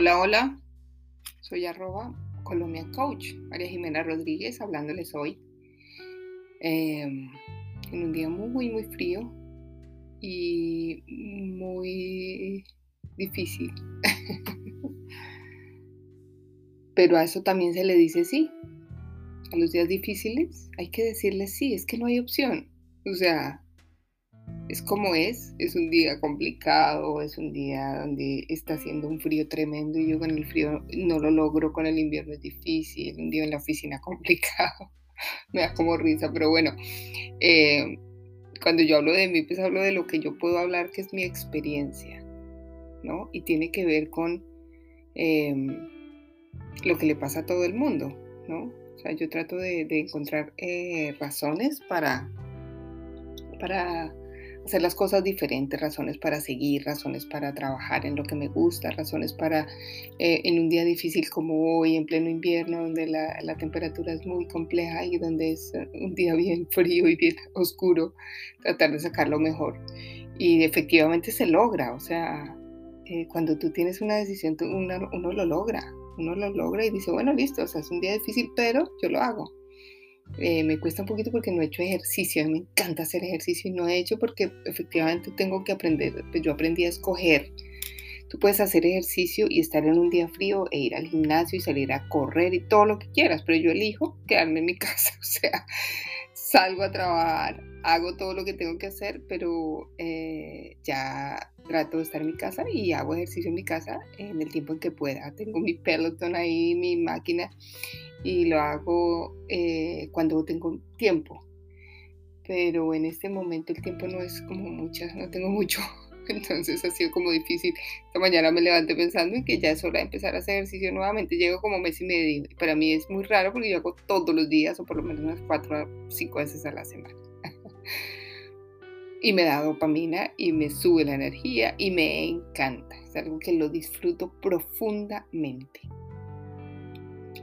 Hola, hola. Soy arroba Colombia Coach, María Jimena Rodríguez, hablándoles hoy. Em, en un día muy, muy frío y muy difícil. Pero a eso también se le dice sí. A los días difíciles hay que decirle sí, es que no hay opción. O sea, es como es, es un día complicado, es un día donde está haciendo un frío tremendo y yo con el frío no lo logro, con el invierno es difícil, un día en la oficina complicado, me da como risa, pero bueno, eh, cuando yo hablo de mí, pues hablo de lo que yo puedo hablar, que es mi experiencia, ¿no? Y tiene que ver con em, lo que le pasa a todo el mundo, ¿no? O sea, yo trato de, encontrar eh, razones para, para hacer las cosas diferentes, razones para seguir, razones para trabajar en lo que me gusta, razones para eh, en un día difícil como hoy, en pleno invierno, donde la, la, temperatura es muy compleja y donde es eh, un día bien frío y bien oscuro, tratar de sacarlo mejor. Y efectivamente se logra, o sea, eh, cuando tú tienes una decisión, uno lo logra, uno lo logra y dice, bueno, listo, o sea, es un día difícil, pero yo lo hago. Eh, me cuesta un poquito porque no he hecho ejercicio, a mí me encanta hacer ejercicio y no he hecho porque efectivamente tengo que aprender, pues yo aprendí a escoger. Tú puedes hacer ejercicio y estar en un día frío e ir al gimnasio y salir a correr y todo lo que quieras, pero yo elijo quedarme en mi casa, o sea, salgo a trabajar, hago todo lo que tengo que hacer, pero eh, ya trato de estar en mi casa y hago ejercicio en mi casa en el tiempo en que pueda. Tengo mi peloton ahí, mi máquina y lo hago eh, cuando tengo tiempo. Pero en este momento el tiempo no es como mucha, no tengo mucho. Entonces ha sido como difícil. Esta mañana me levanté pensando en que ya es hora de empezar a hacer ejercicio nuevamente. Llego como mes y medio. Para mí es muy raro porque yo hago todos los días o por lo menos unas cuatro o cinco veces a la semana. Y me da dopamina y me sube la energía y me encanta. Es algo que lo disfruto profundamente.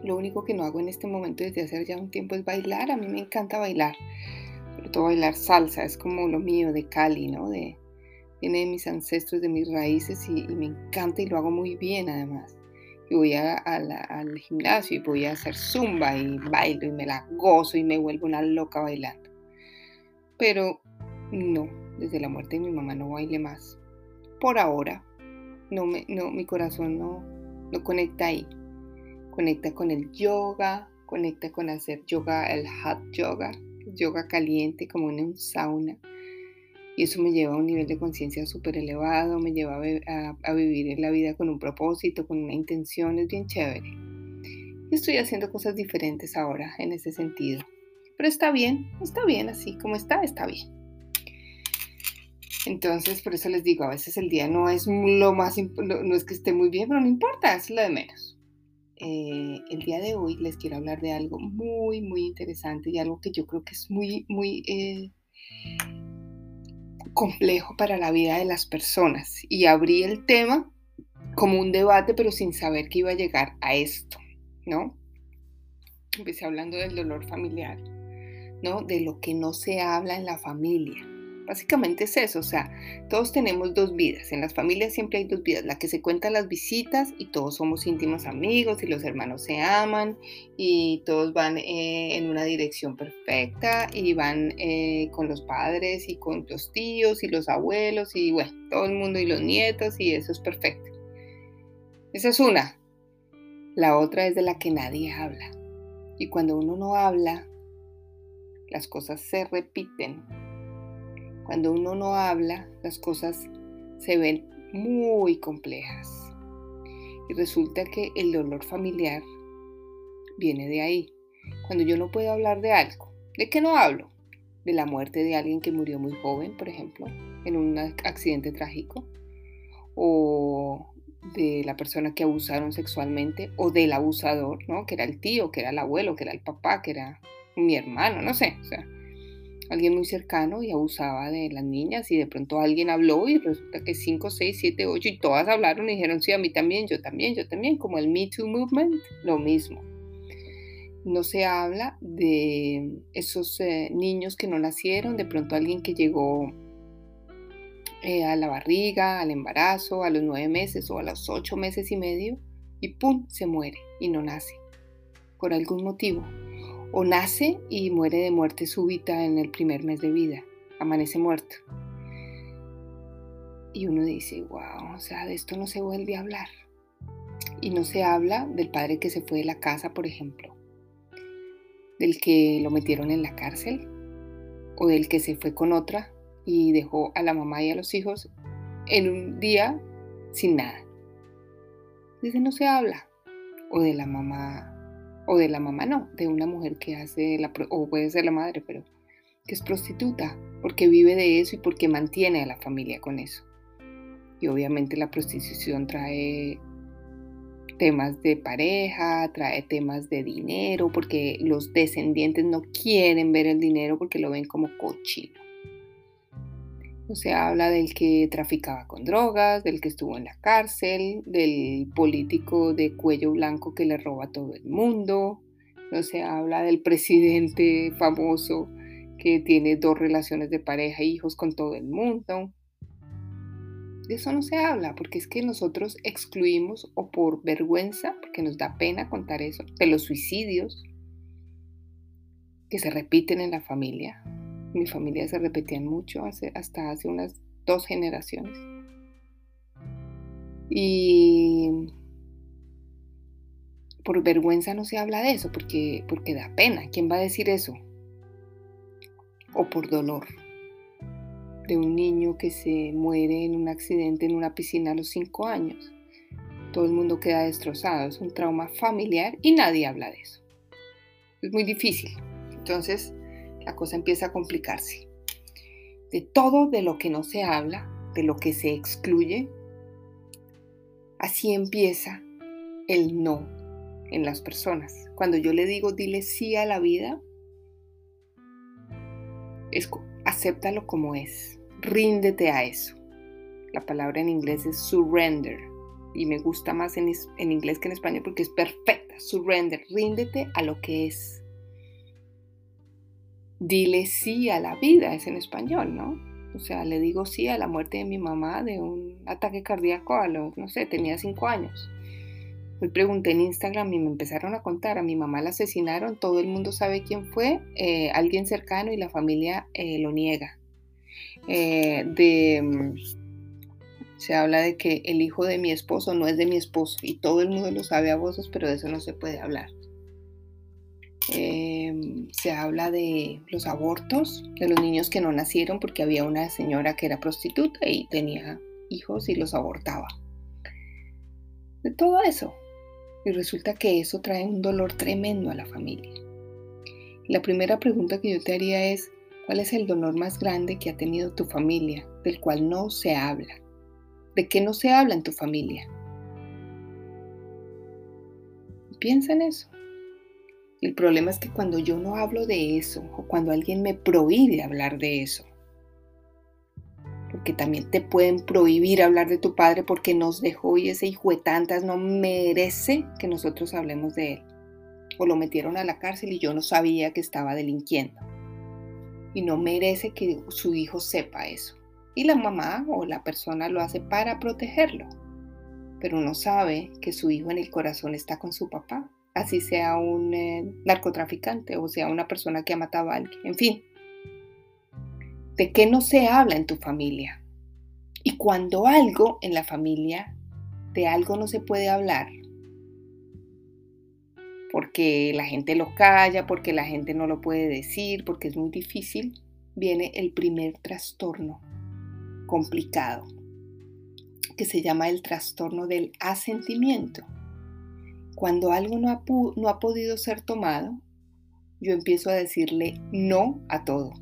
Lo único que no hago en este momento desde hace ya un tiempo es bailar. A mí me encanta bailar. Sobre todo bailar salsa. Es como lo mío de Cali, ¿no? De, viene de mis ancestros, de mis raíces y, me encanta y lo hago muy bien además. Y voy al gimnasio y voy a hacer zumba y bailo y me la gozo y me vuelvo una loca bailando. Pero no, desde la muerte de mi mamá no baile más. Por ahora, no me, no, mi corazón no, no conecta ahí. Conecta con el yoga, conecta con hacer yoga, el hot yoga, yoga caliente como en un sauna. Y eso me lleva a un nivel de conciencia súper elevado, me lleva a, vivir la vida con un propósito, con una intención, es bien chévere. estoy haciendo cosas diferentes ahora en ese sentido. Pero está bien, está bien así como está, está bien. Entonces, por eso les digo, a veces el día no es lo más, no es que esté muy bien, pero no importa, es lo de menos. Eh, el día de hoy les quiero hablar de algo muy, muy interesante y algo que yo creo que es muy, muy eh, complejo para la vida de las personas. Y abrí el tema como un debate, pero sin saber que iba a llegar a esto, ¿no? Empecé hablando del dolor familiar, De lo que no se habla en la familia Básicamente es eso, o sea, todos tenemos dos vidas. En las familias siempre hay dos vidas, la que se cuenta las visitas y todos somos íntimos amigos y los hermanos se aman y todos van eh, en una dirección perfecta y van eh, con los padres y con los tíos y los abuelos y bueno, todo el mundo y los nietos y eso es perfecto. Esa es una. La otra es de la que nadie habla. Y cuando uno no habla, las cosas se repiten cuando uno no habla, las cosas se ven muy complejas. Y resulta que el dolor familiar viene de ahí. Cuando yo no puedo hablar de algo, ¿de qué no hablo? De la muerte de alguien que murió muy joven, por ejemplo, en un accidente trágico, o de la persona que abusaron sexualmente, o del abusador, ¿no? Que era el tío, que era el abuelo, que era el papá, que era mi hermano, no sé. O sea, alguien muy cercano y abusaba de las niñas y de pronto alguien habló y resulta que 5, 6, 7, 8 y todas hablaron y dijeron, sí, a mí también, yo también, yo también, como el Me Too Movement, lo mismo. No se habla de esos eh, niños que no nacieron, de pronto alguien que llegó eh, a la barriga, al embarazo, a los nueve meses o a los ocho meses y medio y ¡pum! se muere y no nace, por algún motivo. O nace y muere de muerte súbita en el primer mes de vida, amanece muerto. Y uno dice, wow, o sea, de esto no se vuelve a hablar. Y no se habla del padre que se fue de la casa, por ejemplo, del que lo metieron en la cárcel, o del que se fue con otra y dejó a la mamá y a los hijos en un día sin nada. Dice, no se habla. O de la mamá, o de la mamá no, de una mujer que hace, la, o puede ser la madre, pero que es prostituta, porque vive de eso y porque mantiene a la familia con eso. Y obviamente la prostitución trae temas de pareja, trae temas de dinero, porque los descendientes no quieren ver el dinero porque lo ven como cochino. Se habla del que traficaba con drogas, del que estuvo en la cárcel, del político de cuello blanco que le roba a todo el mundo. No se habla del presidente famoso que tiene dos relaciones de pareja, hijos con todo el mundo. De eso no se habla, porque es que nosotros excluimos o por vergüenza, porque nos da pena contar eso, de los suicidios que se repiten en la familia, mi familia se repetían mucho hasta hace unas dos generaciones. Y por vergüenza no se habla de eso, porque, porque da pena. ¿Quién va a decir eso? O por dolor de un niño que se muere en un accidente en una piscina a los cinco años. Todo el mundo queda destrozado, es un trauma familiar y nadie habla de eso. Es muy difícil. Entonces, la cosa empieza a complicarse. De todo de lo que no se habla, de lo que se excluye, así empieza el no en las personas. Cuando yo le digo dile sí a la vida, es, acéptalo como es, ríndete a eso. La palabra en inglés es surrender y me gusta más en, en inglés que en español porque es perfecta. Surrender, ríndete a lo que es. Dile sí a la vida, es en español, ¿no? O sea, le digo sí a la muerte de mi mamá de un ataque cardíaco a los, no sé, tenía cinco años. Hoy pregunté en Instagram y me empezaron a contar, a mi mamá la asesinaron, todo el mundo sabe quién fue, eh, alguien cercano y la familia eh, lo niega. Eh, de, mm, se habla de que el hijo de mi esposo no es de mi esposo y todo el mundo lo sabe a voces, pero de eso no se puede hablar. Em, se habla de los abortos, de los niños que no nacieron porque había una señora que era prostituta y tenía hijos y los abortaba. De todo eso. Y resulta que eso trae un dolor tremendo a la familia. La primera pregunta que yo te haría es, ¿cuál es el dolor más grande que ha tenido tu familia, del cual no se habla? ¿De qué no se habla en tu familia? Piensa en eso. El problema es que cuando yo no hablo de eso o cuando alguien me prohíbe hablar de eso, porque también te pueden prohibir hablar de tu padre porque nos dejó y ese hijo de tantas no merece que nosotros hablemos de él. O lo metieron a la cárcel y yo no sabía que estaba delinquiendo. Y no merece que su hijo sepa eso. Y la mamá o la persona lo hace para protegerlo. Pero no sabe que su hijo en el corazón está con su papá así sea un eh, narcotraficante o sea una persona que ha matado a alguien, en fin. ¿De qué no se habla en tu familia? Y cuando algo en la familia, de algo no se puede hablar, porque la gente lo calla, porque la gente no lo puede decir, porque es muy difícil, viene el primer trastorno complicado, que se llama el trastorno del asentimiento. Cuando algo no ha, no ha podido ser tomado, yo empiezo a decirle no a todo.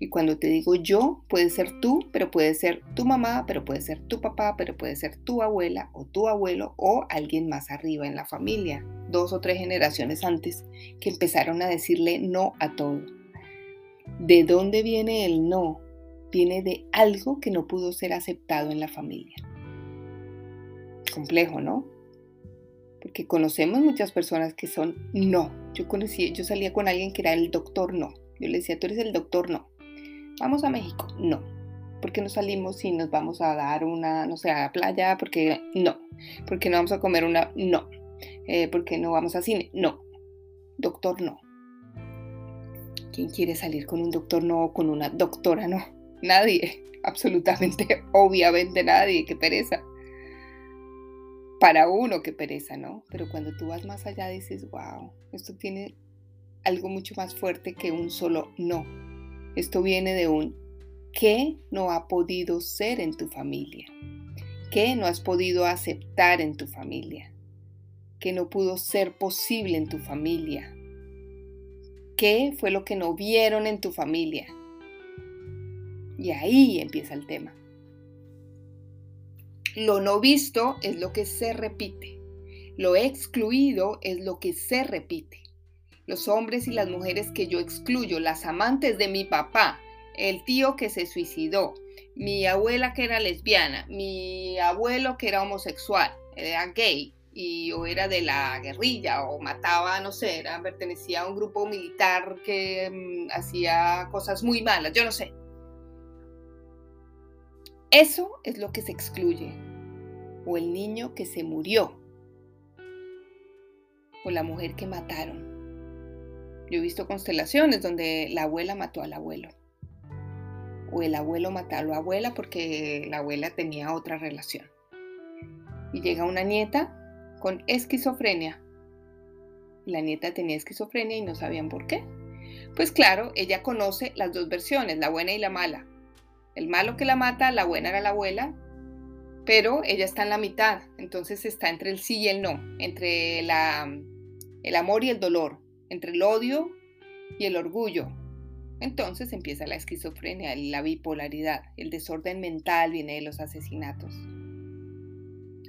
Y cuando te digo yo, puede ser tú, pero puede ser tu mamá, pero puede ser tu papá, pero puede ser tu abuela o tu abuelo o alguien más arriba en la familia, dos o tres generaciones antes, que empezaron a decirle no a todo. ¿De dónde viene el no? Viene de algo que no pudo ser aceptado en la familia. Complejo, ¿no? Porque conocemos muchas personas que son no. Yo conocí, yo salía con alguien que era el doctor no. Yo le decía, tú eres el doctor no. Vamos a México, no. ¿por qué no salimos y nos vamos a dar una, no sé, a la playa? Porque no. ¿Por qué no vamos a comer una? No. Eh, ¿Por qué no vamos a cine? No. Doctor, no. ¿Quién quiere salir con un doctor no o con una doctora no? Nadie. Absolutamente, obviamente nadie. Qué pereza. Para uno, qué pereza, ¿no? Pero cuando tú vas más allá dices, wow, esto tiene algo mucho más fuerte que un solo no. Esto viene de un ¿qué no ha podido ser en tu familia? ¿Qué no has podido aceptar en tu familia? ¿Qué no pudo ser posible en tu familia? ¿Qué fue lo que no vieron en tu familia? Y ahí empieza el tema. Lo no visto es lo que se repite. Lo excluido es lo que se repite los hombres y las mujeres que yo excluyo, las amantes de mi papá, el tío que se suicidó, mi abuela que era lesbiana, mi abuelo que era homosexual, era gay y o era de la guerrilla o mataba, no sé, era, pertenecía a un grupo militar que mm, hacía cosas muy malas, yo no sé. Eso es lo que se excluye. O el niño que se murió. O la mujer que mataron yo he visto constelaciones donde la abuela mató al abuelo. O el abuelo mató a la abuela porque la abuela tenía otra relación. Y llega una nieta con esquizofrenia. La nieta tenía esquizofrenia y no sabían por qué. Pues claro, ella conoce las dos versiones, la buena y la mala. El malo que la mata, la buena era la abuela, pero ella está en la mitad, entonces está entre el sí y el no, entre la, el amor y el dolor, entre el odio y el orgullo. Entonces empieza la esquizofrenia, la bipolaridad, el desorden mental viene de los asesinatos.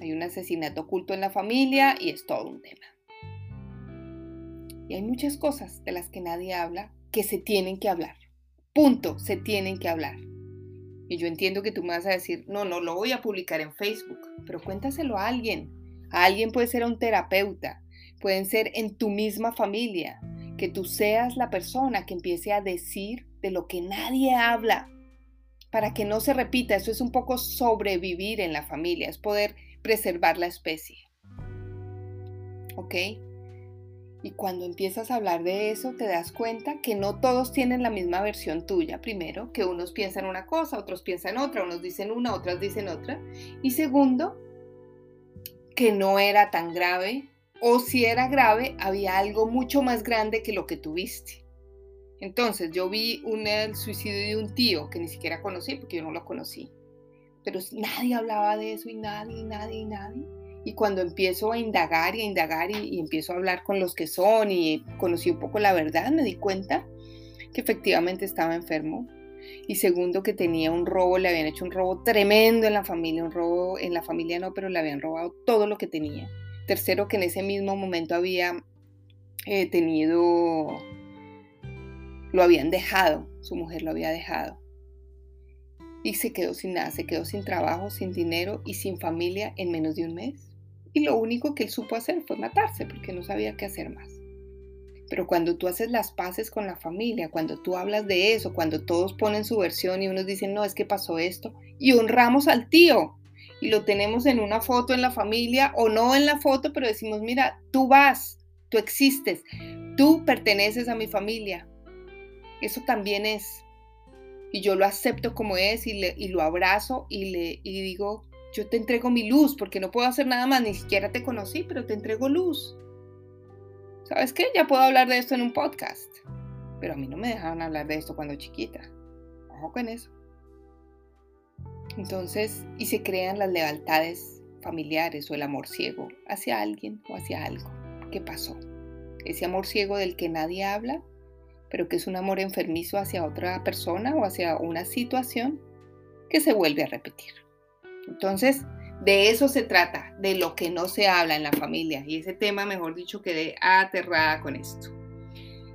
Hay un asesinato oculto en la familia y es todo un tema. Y hay muchas cosas de las que nadie habla que se tienen que hablar. Punto, se tienen que hablar. Y yo entiendo que tú me vas a decir, no, no lo voy a publicar en Facebook, pero cuéntaselo a alguien. A alguien puede ser un terapeuta, pueden ser en tu misma familia, que tú seas la persona que empiece a decir de lo que nadie habla, para que no se repita. Eso es un poco sobrevivir en la familia, es poder preservar la especie. ¿Ok? Y cuando empiezas a hablar de eso, te das cuenta que no todos tienen la misma versión tuya. Primero, que unos piensan una cosa, otros piensan otra, unos dicen una, otras dicen otra. Y segundo, que no era tan grave o si era grave, había algo mucho más grande que lo que tuviste. Entonces yo vi un, el suicidio de un tío que ni siquiera conocí porque yo no lo conocí. Pero nadie hablaba de eso y nadie, nadie, nadie. Y cuando empiezo a indagar y a indagar y, empiezo a hablar con los que son y conocí un poco la verdad, me di cuenta que efectivamente estaba enfermo. Y segundo, que tenía un robo, le habían hecho un robo tremendo en la familia, un robo en la familia no, pero le habían robado todo lo que tenía Tercero, que en ese mismo momento había eh, tenido, lo habían dejado, su mujer lo había dejado. Y se quedó sin nada, se quedó sin trabajo, sin dinero y sin familia en menos de un mes. Y lo único que él supo hacer fue matarse porque no sabía qué hacer más. Pero cuando tú haces las paces con la familia, cuando tú hablas de eso, cuando todos ponen su versión y unos dicen, no, es que pasó esto, y honramos al tío, y lo tenemos en una foto en la familia o no en la foto, pero decimos, mira, tú vas, tú existes, tú perteneces a mi familia. Eso también es. Y yo lo acepto como es y, le, y lo abrazo y le y digo, yo te entrego mi luz porque no puedo hacer nada más, ni siquiera te conocí, pero te entrego luz. ¿Sabes qué? Ya puedo hablar de esto en un podcast. Pero a mí no me dejaron hablar de esto cuando chiquita. Ojo con eso. Entonces, y se crean las lealtades familiares o el amor ciego hacia alguien o hacia algo. ¿Qué pasó? Ese amor ciego del que nadie habla, pero que es un amor enfermizo hacia otra persona o hacia una situación que se vuelve a repetir. Entonces, de eso se trata, de lo que no se habla en la familia. Y ese tema, mejor dicho, quedé aterrada con esto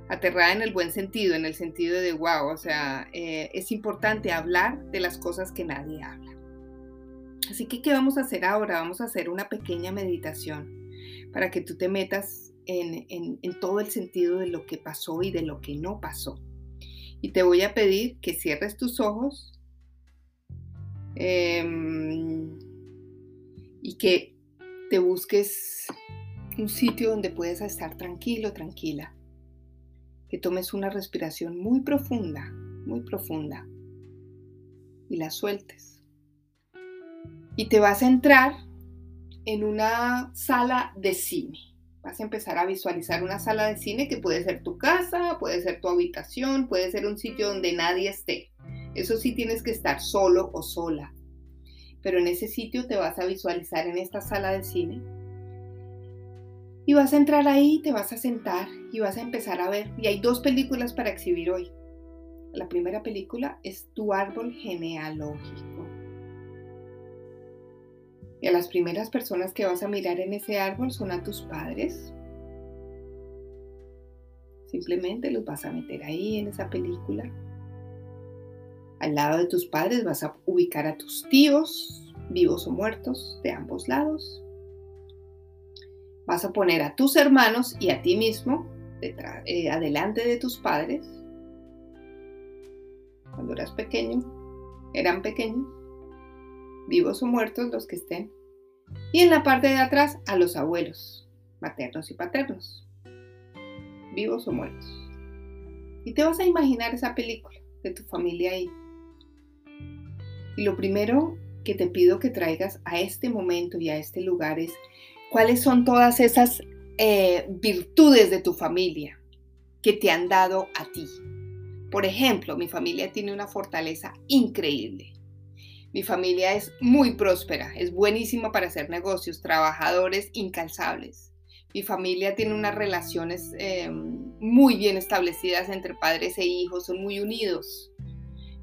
aterrada en el buen sentido, en el sentido de, wow, o sea, eh, es importante hablar de las cosas que nadie habla. Así que, ¿qué vamos a hacer ahora? Vamos a hacer una pequeña meditación para que tú te metas en, en todo el sentido de lo que pasó y de lo que no pasó. Y te voy a pedir que cierres tus ojos Em, y que te busques un sitio donde puedas estar tranquilo, tranquila. Que tomes una respiración muy profunda, muy profunda y la sueltes. Y te vas a entrar en una sala de cine. Vas a empezar a visualizar una sala de cine que puede ser tu casa, puede ser tu habitación, puede ser un sitio donde nadie esté. Eso sí tienes que estar solo o sola. Pero en ese sitio te vas a visualizar en esta sala de cine. Y vas a entrar ahí, te vas a sentar y vas a empezar a ver. Y hay dos películas para exhibir hoy. La primera película es Tu árbol genealógico. Y a las primeras personas que vas a mirar en ese árbol son a tus padres. Simplemente los vas a meter ahí en esa película. Al lado de tus padres vas a ubicar a tus tíos, vivos o muertos, de ambos lados. Vas a poner a tus hermanos y a ti mismo detrás, eh, adelante de tus padres cuando eras pequeño, eran pequeños, vivos o muertos los que estén. Y en la parte de atrás a los abuelos, maternos y paternos, vivos o muertos. Y te vas a imaginar esa película de tu familia ahí. Y lo primero que te pido que traigas a este momento y a este lugar es cuáles son todas esas eh, virtudes de tu familia que te han dado a ti. Por ejemplo, mi familia tiene una fortaleza increíble. Mi familia es muy próspera, es buenísima para hacer negocios, trabajadores incansables. Mi familia tiene unas relaciones em, muy bien establecidas entre padres e hijos, son muy unidos.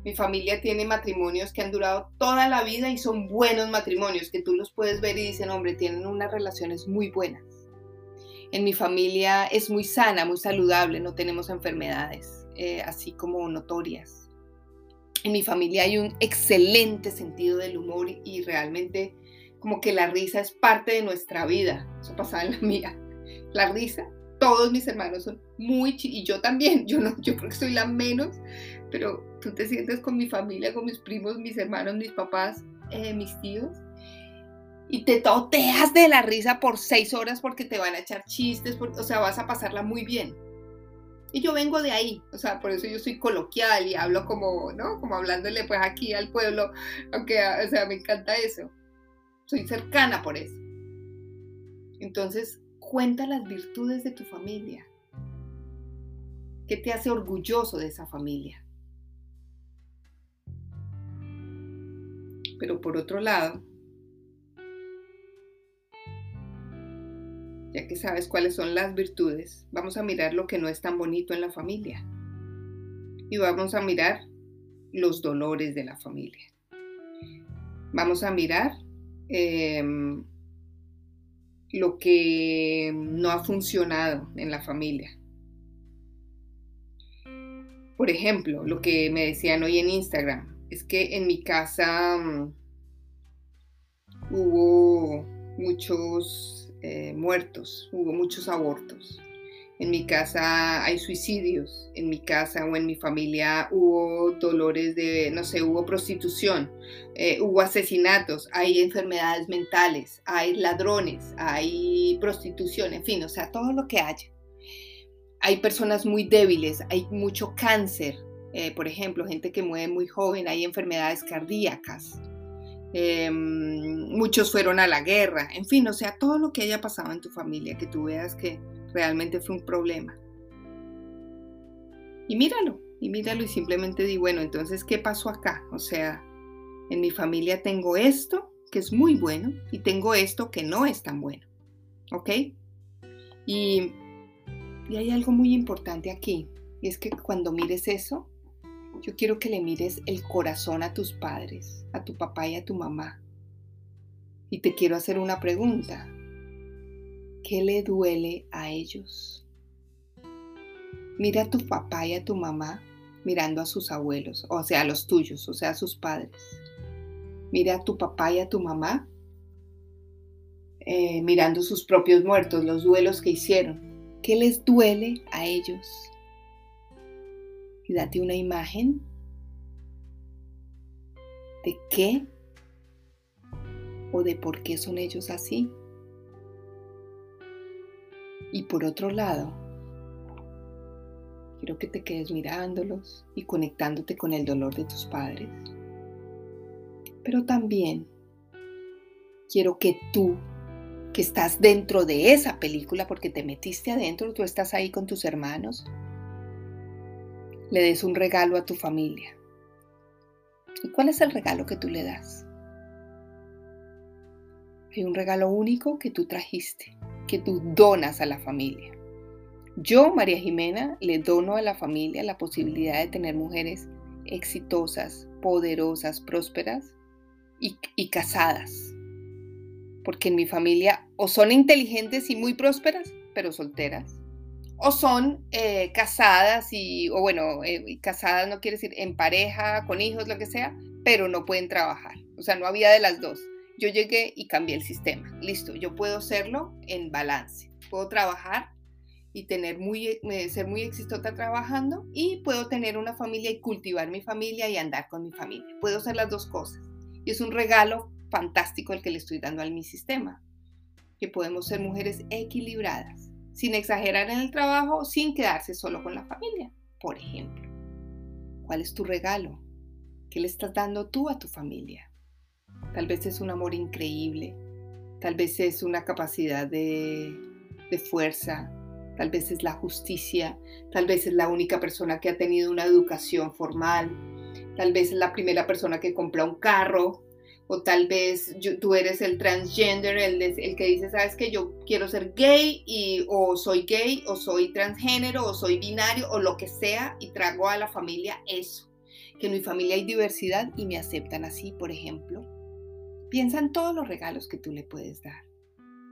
Mi familia tiene matrimonios que han durado toda la vida y son buenos matrimonios, que tú los puedes ver y dicen, hombre, tienen unas relaciones muy buenas. En mi familia es muy sana, muy saludable, no tenemos enfermedades. Eh, así como notorias. En mi familia hay un excelente sentido del humor y realmente como que la risa es parte de nuestra vida. Eso pasaba en la mía. La risa, todos mis hermanos son muy y yo también. Yo no, yo creo que soy la menos, pero tú te sientes con mi familia, con mis primos, mis hermanos, mis papás, eh, mis tíos y te toteas de la risa por seis horas porque te van a echar chistes, o sea, vas a pasarla muy bien. Y yo vengo de ahí, o sea, por eso yo soy coloquial y hablo como, ¿no? Como hablándole pues aquí al pueblo, aunque, o sea, me encanta eso. Soy cercana por eso. Entonces, cuenta las virtudes de tu familia. ¿Qué te hace orgulloso de esa familia? Pero por otro lado, ya que sabes cuáles son las virtudes, vamos a mirar lo que no es tan bonito en la familia. Y vamos a mirar los dolores de la familia. Vamos a mirar em, lo que no ha funcionado en la familia. Por ejemplo, lo que me decían hoy en Instagram, es que en mi casa mm, hubo muchos eh, muertos, hubo muchos abortos. En mi casa hay suicidios, en mi casa o en mi familia hubo dolores de, no sé, hubo prostitución, eh, hubo asesinatos, hay enfermedades mentales, hay ladrones, hay prostitución, en fin, o sea, todo lo que haya. Hay personas muy débiles, hay mucho cáncer, eh, por ejemplo, gente que muere muy joven, hay enfermedades cardíacas, Em, muchos fueron a la guerra, en fin, o sea, todo lo que haya pasado en tu familia, que tú veas que realmente fue un problema. Y míralo, y míralo y simplemente di, bueno, entonces, ¿qué pasó acá? O sea, en mi familia tengo esto que es muy bueno y tengo esto que no es tan bueno. ¿Ok? Y, y hay algo muy importante aquí, y es que cuando mires eso, yo quiero que le mires el corazón a tus padres, a tu papá y a tu mamá. Y te quiero hacer una pregunta. ¿Qué le duele a ellos? Mira a tu papá y a tu mamá mirando a sus abuelos, o sea, a los tuyos, o sea, a sus padres. Mira a tu papá y a tu mamá eh, mirando sus propios muertos, los duelos que hicieron. ¿Qué les duele a ellos? y date una imagen de qué o de por qué son ellos así. Y por otro lado, quiero que te quedes mirándolos y conectándote con el dolor de tus padres. Pero también quiero que tú, que estás dentro de esa película, porque te metiste adentro, tú estás ahí con tus hermanos, le des un regalo a tu familia. ¿Y cuál es el regalo que tú le das? Hay un regalo único que tú trajiste, que tú donas a la familia. Yo, María Jimena, le dono a la familia la posibilidad de tener mujeres exitosas, poderosas, prósperas y, casadas. Porque en mi familia o son inteligentes y muy prósperas, pero solteras, o son eh, casadas y, o bueno, eh, casadas no quiere decir en pareja, con hijos, lo que sea, pero no pueden trabajar. O sea, no había de las dos. Yo llegué y cambié el sistema. Listo, yo puedo hacerlo en balance. Puedo trabajar y tener muy, eh, ser muy exitosa trabajando y puedo tener una familia y cultivar mi familia y andar con mi familia. Puedo hacer las dos cosas. Y es un regalo fantástico el que le estoy dando a mi sistema, que podemos ser mujeres equilibradas sin exagerar en el trabajo, sin quedarse solo con la familia, por ejemplo. ¿Cuál es tu regalo? ¿Qué le estás dando tú a tu familia? Tal vez es un amor increíble, tal vez es una capacidad de, de fuerza, tal vez es la justicia, tal vez es la única persona que ha tenido una educación formal, tal vez es la primera persona que compra un carro, o tal vez tú eres el transgender, el, el, que dice, sabes que yo quiero ser gay y, o soy gay o soy transgénero o soy binario o lo que sea y trago a la familia eso, que en mi familia hay diversidad y me aceptan así, por ejemplo. Piensa en todos los regalos que tú le puedes dar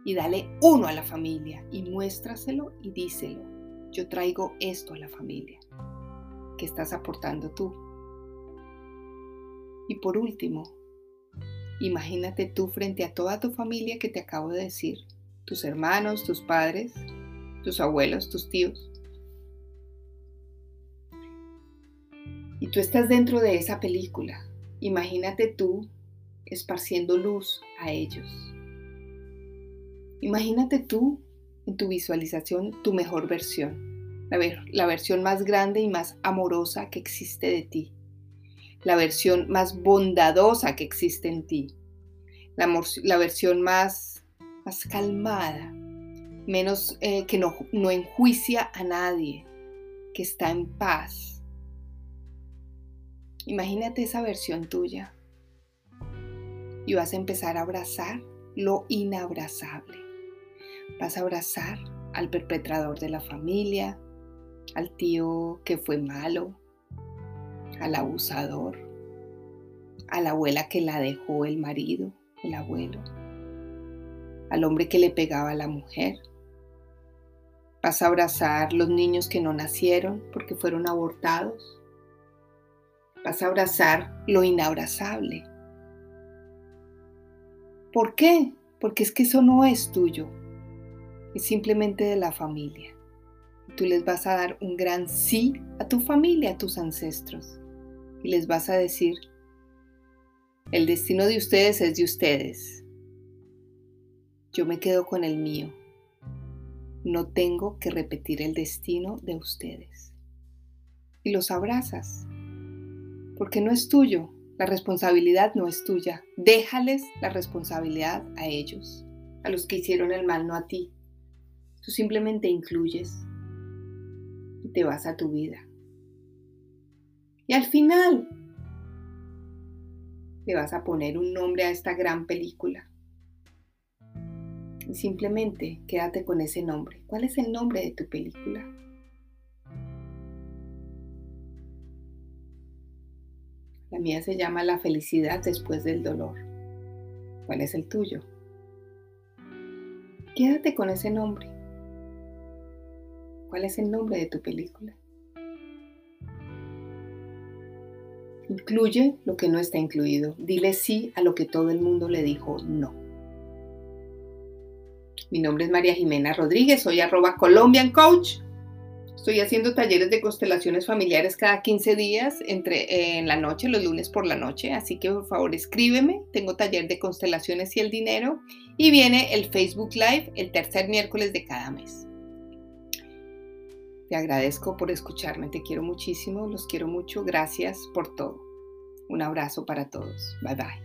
y dale uno a la familia y muéstraselo y díselo. Yo traigo esto a la familia. ¿Qué estás aportando tú? Y por último, Imagínate tú frente a toda tu familia que te acabo de decir, tus hermanos, tus padres, tus abuelos, tus tíos. Y tú estás dentro de esa película. Imagínate tú esparciendo luz a ellos. Imagínate tú en tu visualización tu mejor versión, la, la versión más grande y más amorosa que existe de ti la versión más bondadosa que existe en ti, la, versión más, más calmada, menos eh, que no, no enjuicia a nadie, que está en paz. Imagínate esa versión tuya y vas a empezar a abrazar lo inabrazable. Vas a abrazar al perpetrador de la familia, al tío que fue malo, al abusador, a la abuela que la dejó el marido, el abuelo, al hombre que le pegaba a la mujer. Vas a abrazar los niños que no nacieron porque fueron abortados. Vas a abrazar lo inabrazable. ¿Por qué? Porque es que eso no es tuyo, es simplemente de la familia. Tú les vas a dar un gran sí a tu familia, a tus ancestros y les vas a decir, el destino de ustedes es de ustedes. Yo me quedo con el mío. No tengo que repetir el destino de ustedes. Y los abrazas, porque no es tuyo, la responsabilidad no es tuya. Déjales la responsabilidad a ellos, a los que hicieron el mal, no a ti. Tú simplemente incluyes y te vas a tu vida. Y al final le vas a poner un nombre a esta gran película. Y simplemente quédate con ese nombre. ¿Cuál es el nombre de tu película? La mía se llama La felicidad después del dolor. ¿Cuál es el tuyo? Quédate con ese nombre. ¿Cuál es el nombre de tu película? Incluye lo que no está incluido. Dile sí a lo que todo el mundo le dijo no. Mi nombre es María Jimena Rodríguez, soy arroba Colombian Coach. Estoy haciendo talleres de constelaciones familiares cada 15 días entre, en la noche, los lunes por la noche. Así que por favor escríbeme. Tengo taller de constelaciones y el dinero. Y viene el Facebook Live el tercer miércoles de cada mes. Te agradezco por escucharme. Te quiero muchísimo. Los quiero mucho. Gracias por todo. Un abrazo para todos. Bye bye.